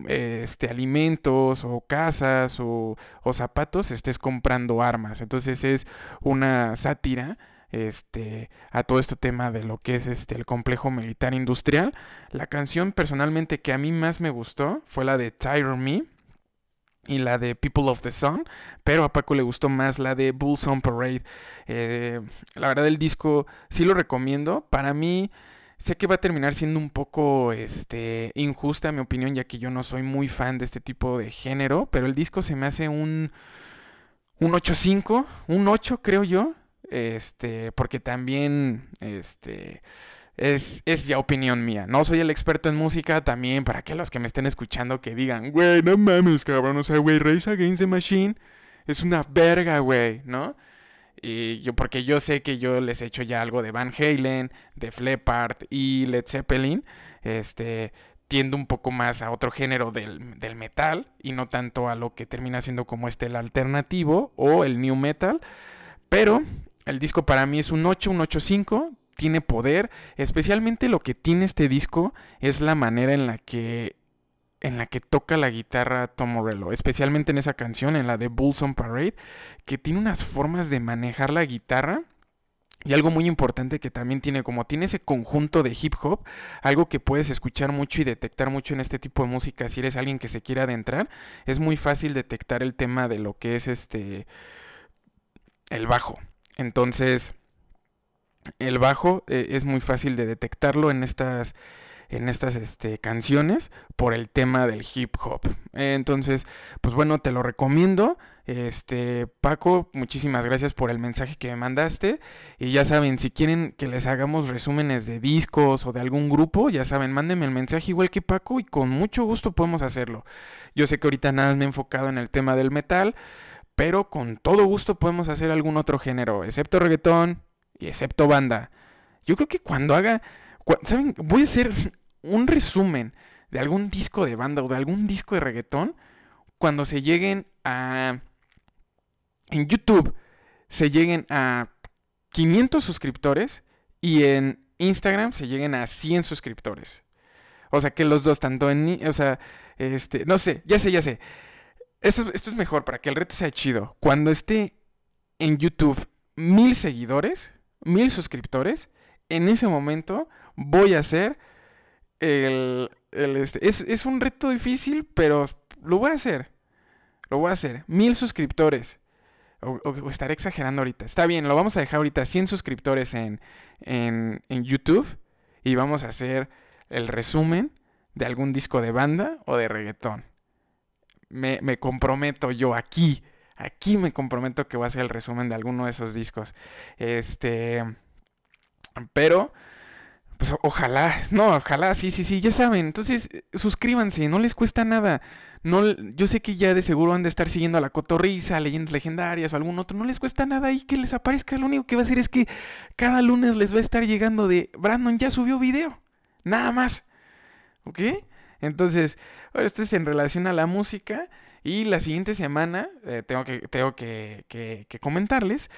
este, alimentos o casas o zapatos, estés comprando armas. Entonces es una sátira este, a todo este tema de lo que es este, el complejo militar industrial. La canción personalmente que a mí más me gustó fue la de Tire Me y la de People of the Sun, pero a Paco le gustó más la de Bulls on Parade. Eh, la verdad el disco sí lo recomiendo. Para mí sé que va a terminar siendo un poco este, injusta mi opinión, ya que yo no soy muy fan de este tipo de género, pero el disco se me hace un, un 8.5, un 8 creo yo. Este, porque también, este, es, es, ya opinión mía. No soy el experto en música, también para que los que me estén escuchando que digan, güey, no mames, cabrón, o sea, güey, Race Against the Machine es una verga, güey, ¿no? Y yo, porque yo sé que yo les he hecho ya algo de Van Halen, de Fleppard y Led Zeppelin, este, tiendo un poco más a otro género del, del metal y no tanto a lo que termina siendo como este el alternativo o el new metal, pero el disco para mí es un 8, un 8.5. Tiene poder. Especialmente lo que tiene este disco es la manera en la que en la que toca la guitarra Tom Morello, especialmente en esa canción, en la de Bulls on Parade, que tiene unas formas de manejar la guitarra y algo muy importante que también tiene, como tiene ese conjunto de hip hop, algo que puedes escuchar mucho y detectar mucho en este tipo de música, si eres alguien que se quiere adentrar, es muy fácil detectar el tema de lo que es este el bajo. Entonces, el bajo eh, es muy fácil de detectarlo en estas en estas este, canciones por el tema del hip hop. Entonces, pues bueno, te lo recomiendo. Este, Paco, muchísimas gracias por el mensaje que me mandaste. Y ya saben, si quieren que les hagamos resúmenes de discos o de algún grupo, ya saben, mándenme el mensaje igual que Paco y con mucho gusto podemos hacerlo. Yo sé que ahorita nada me he enfocado en el tema del metal, pero con todo gusto podemos hacer algún otro género, excepto reggaetón y excepto banda. Yo creo que cuando haga, ¿saben? Voy a hacer un resumen de algún disco de banda o de algún disco de reggaetón cuando se lleguen a... En YouTube se lleguen a 500 suscriptores y en Instagram se lleguen a 100 suscriptores. O sea, que los dos, tanto en... O sea, este, no sé, ya sé, ya sé. Esto, es mejor para que el reto sea chido. Cuando esté en YouTube mil seguidores, mil suscriptores, en ese momento voy a hacer el... este, es, es un reto difícil, pero lo voy a hacer. Lo voy a hacer. Mil suscriptores. O, o, estaré exagerando ahorita. Está bien, lo vamos a dejar ahorita 100 suscriptores en, en, en, YouTube. Y vamos a hacer el resumen de algún disco de banda o de reggaetón. Me, me comprometo yo aquí. Aquí me comprometo que voy a hacer el resumen de alguno de esos discos. Este. Pero. Pues ojalá, no, ojalá, sí, sí, sí, ya saben. Entonces, suscríbanse, no les cuesta nada. No, yo sé que ya de seguro han de estar siguiendo a la cotorriza, leyendas legendarias o algún otro. No les cuesta nada ahí que les aparezca. Lo único que va a hacer es que cada lunes les va a estar llegando de Brandon ya subió video. Nada más. ¿Ok? Entonces, esto es en relación a la música. Y la siguiente semana, eh, tengo, que, tengo que, que, comentarles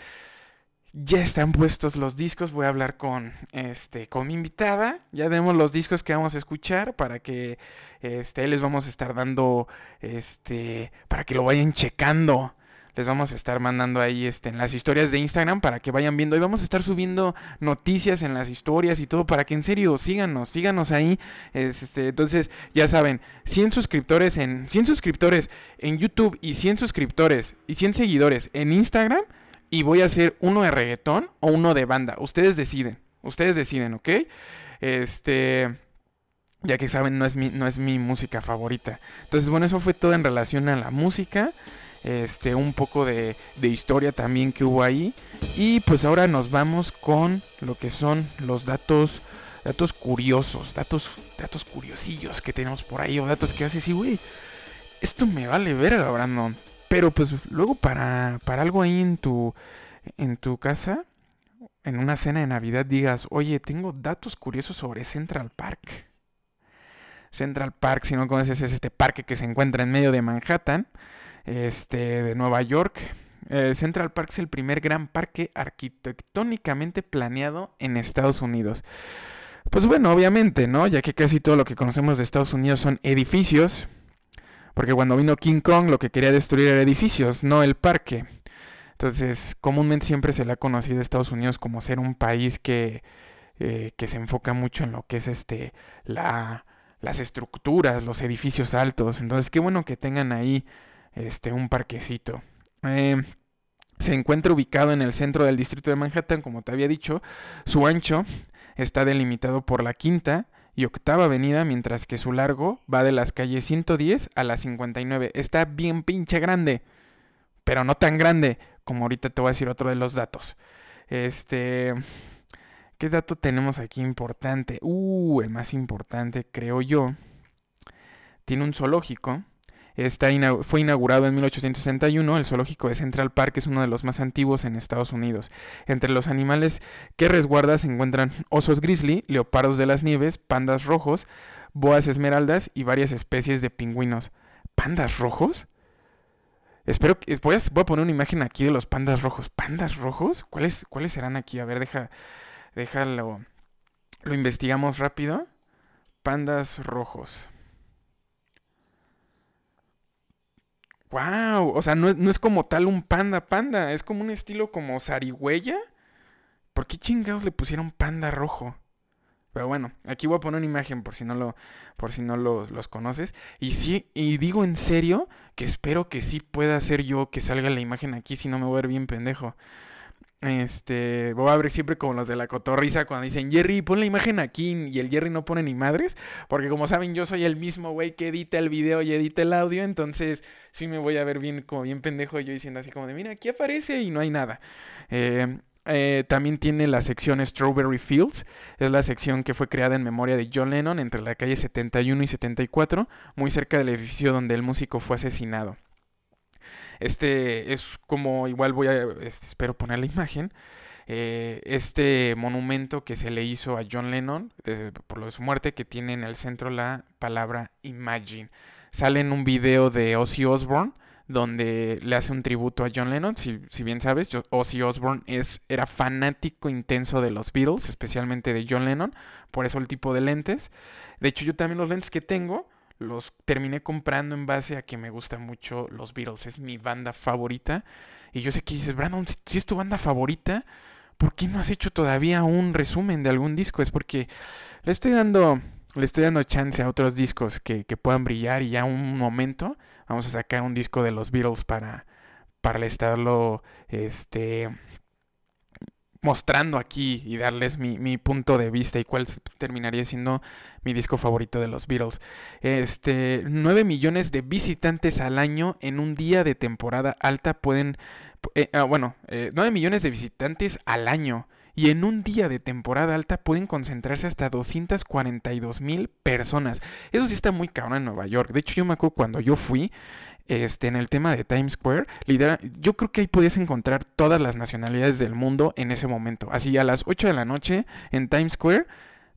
ya están puestos los discos. Voy a hablar con este con mi invitada. Ya vemos los discos que vamos a escuchar para que este les vamos a estar dando este para que lo vayan checando. Les vamos a estar mandando ahí este, en las historias de Instagram para que vayan viendo. Y vamos a estar subiendo noticias en las historias y todo para que en serio síganos, síganos ahí. Este, entonces, ya saben, 100 suscriptores en 100 suscriptores en YouTube y 100 suscriptores y 100 seguidores en Instagram y voy a hacer uno de reggaetón o uno de banda. Ustedes deciden. Ustedes deciden, ¿ok? Este. Ya que saben, no es mi, no es mi música favorita. Entonces, bueno, eso fue todo en relación a la música. Este, un poco de, de historia también que hubo ahí. Y pues ahora nos vamos con lo que son los datos. Datos curiosos. Datos. Datos curiosillos que tenemos por ahí. O datos que haces y, güey. Esto me vale verga, Brandon. Pero pues luego para, para algo ahí en tu, en tu casa, en una cena de Navidad, digas, oye, tengo datos curiosos sobre Central Park. Central Park, si no conoces, es este parque que se encuentra en medio de Manhattan, este, de Nueva York. Eh, Central Park es el primer gran parque arquitectónicamente planeado en Estados Unidos. Pues bueno, obviamente, ¿no? Ya que casi todo lo que conocemos de Estados Unidos son edificios, porque cuando vino King Kong lo que quería destruir era edificios, no el parque. Entonces, comúnmente siempre se le ha conocido a Estados Unidos como ser un país que, eh, que se enfoca mucho en lo que es este la, las estructuras, los edificios altos. Entonces, qué bueno que tengan ahí este un parquecito. Eh, se encuentra ubicado en el centro del distrito de Manhattan, como te había dicho. Su ancho está delimitado por la quinta y octava avenida, mientras que su largo va de las calles 110 a las 59. Está bien pinche grande, pero no tan grande como ahorita te voy a decir otro de los datos. Este, ¿qué dato tenemos aquí importante? Uh, el más importante, creo yo. Tiene un zoológico Fue inaugurado en 1861. El zoológico de Central Park es uno de los más antiguos en Estados Unidos. Entre los animales que resguarda se encuentran osos grizzly, leopardos de las nieves, pandas rojos, boas esmeraldas y varias especies de pingüinos. ¿Pandas rojos? Espero que. Voy a, voy a, poner una imagen aquí de los pandas rojos. ¿Pandas rojos? ¿Cuáles, cuáles serán aquí? A ver, deja. Déjalo. Lo investigamos rápido. Pandas rojos. Wow, o sea, no, no, es como tal un panda panda, es como un estilo como zarigüeya. ¿Por qué chingados le pusieron panda rojo? Pero bueno, aquí voy a poner una imagen por si no lo, por si no los, los conoces. Y sí, y digo en serio que espero que sí pueda ser yo que salga la imagen aquí, si no me voy a ver bien pendejo. Este, voy a ver siempre como los de la cotorriza cuando dicen Jerry, pon la imagen aquí y el Jerry no pone ni madres, porque como saben yo soy el mismo güey que edita el video y edita el audio, entonces sí me voy a ver bien como bien pendejo yo diciendo así como de mira aquí aparece y no hay nada. Eh, eh, también tiene la sección Strawberry Fields, es la sección que fue creada en memoria de John Lennon entre la calle 71 y 74, muy cerca del edificio donde el músico fue asesinado. Este es como, igual voy a, este, espero poner la imagen, eh, este monumento que se le hizo a John Lennon por lo de su muerte, que tiene en el centro la palabra Imagine. Sale en un video de Ozzy Osbourne donde le hace un tributo a John Lennon, si, si bien sabes, Ozzy Osbourne es, era fanático intenso de los Beatles, especialmente de John Lennon, por eso el tipo de lentes. De hecho, yo también los lentes que tengo los terminé comprando en base a que me gustan mucho los Beatles, es mi banda favorita. Y yo sé que dices, Brandon, si es tu banda favorita, ¿por qué no has hecho todavía un resumen de algún disco? Es porque le estoy dando, le estoy dando chance a otros discos que, que puedan brillar y ya un momento vamos a sacar un disco de los Beatles para, para estarlo este, mostrando aquí y darles mi, punto de vista y cuál terminaría siendo mi disco favorito de los Beatles. Este, 9 millones de visitantes al año en un día de temporada alta pueden, eh, ah, bueno, 9 eh, millones de visitantes al año. Y en un día de temporada alta pueden concentrarse hasta 242 mil personas. Eso sí está muy cabrón en Nueva York. De hecho, yo me acuerdo cuando yo fui, este, en el tema de Times Square, yo creo que ahí podías encontrar todas las nacionalidades del mundo en ese momento. Así a las 8 de la noche en Times Square,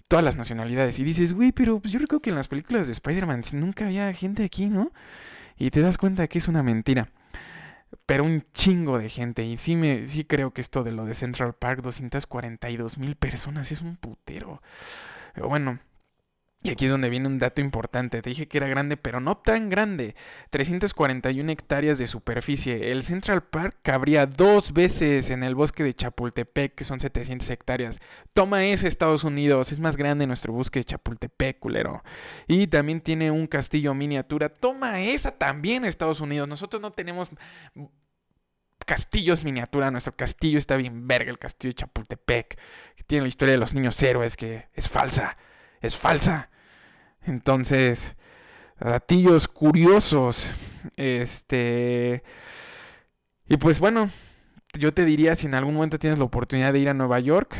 todas las nacionalidades. Y dices, güey, pero pues yo creo que en las películas de Spider-Man nunca había gente aquí, ¿no? Y te das cuenta que es una mentira. Pero un chingo de gente. Y sí, me, sí creo que esto de lo de Central Park, 242 mil personas, es un putero. Bueno, y aquí es donde viene un dato importante. Te dije que era grande, pero no tan grande. 341 hectáreas de superficie. El Central Park cabría dos veces en el bosque de Chapultepec, que son 700 hectáreas. Toma ese Estados Unidos. Es más grande nuestro bosque de Chapultepec, culero. Y también tiene un castillo miniatura. Toma esa también Estados Unidos. Nosotros no tenemos castillos miniatura. Nuestro castillo está bien verga, el castillo de Chapultepec. Tiene la historia de los niños héroes, que es falsa es falsa. Entonces, ratillos curiosos. Este. Y pues bueno, yo te diría, si en algún momento tienes la oportunidad de ir a Nueva York,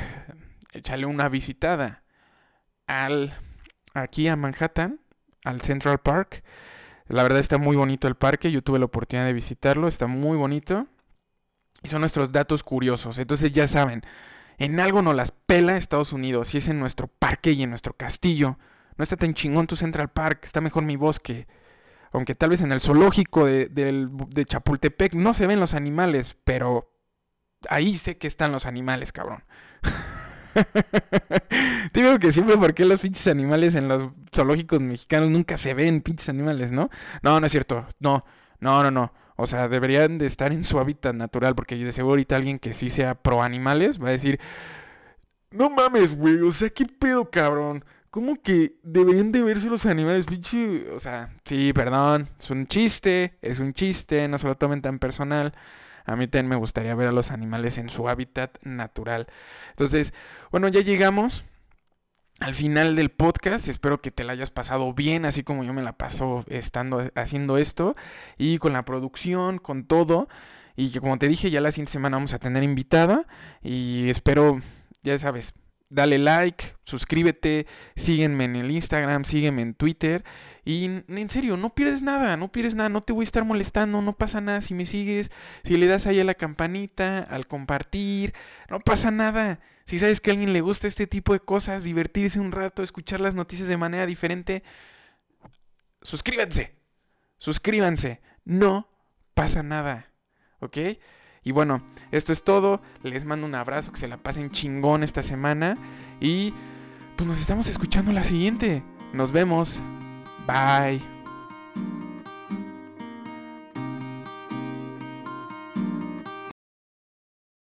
échale una visitada al aquí a Manhattan, al Central Park. La verdad está muy bonito el parque, yo tuve la oportunidad de visitarlo, está muy bonito. Y son nuestros datos curiosos. Entonces ya saben, en algo nos las pela Estados Unidos, y es en nuestro parque y en nuestro castillo. No está tan chingón tu Central Park, está mejor mi bosque. Aunque tal vez en el zoológico de, Chapultepec no se ven los animales, pero ahí sé que están los animales, cabrón. Digo que siempre porque los pinches animales en los zoológicos mexicanos nunca se ven pinches animales, ¿no? No, no es cierto. No, no, no, no. O sea, deberían de estar en su hábitat natural, porque de seguro ahorita alguien que sí sea pro animales va a decir, no mames, güey, o sea, ¿qué pedo, cabrón? ¿Cómo que deberían de verse los animales, pinche? O sea, sí, perdón, es un chiste, es un chiste, no se lo tomen tan personal. A mí también me gustaría ver a los animales en su hábitat natural. Entonces, bueno, ya llegamos al final del podcast. Espero que te la hayas pasado bien, así como yo me la paso estando haciendo esto y con la producción, con todo. Y que como te dije, ya la siguiente semana vamos a tener invitada y espero, ya sabes, dale like, suscríbete, sígueme en el Instagram, sígueme en Twitter. Y en serio, no pierdes nada, no pierdes nada, no te voy a estar molestando, no pasa nada si me sigues, si le das ahí a la campanita, al compartir, no pasa nada. Si sabes que a alguien le gusta este tipo de cosas, divertirse un rato, escuchar las noticias de manera diferente, suscríbanse, suscríbanse, no pasa nada, ¿ok? Y bueno, esto es todo. Les mando un abrazo, que se la pasen chingón esta semana. Y pues nos estamos escuchando la siguiente. Nos vemos. Bye.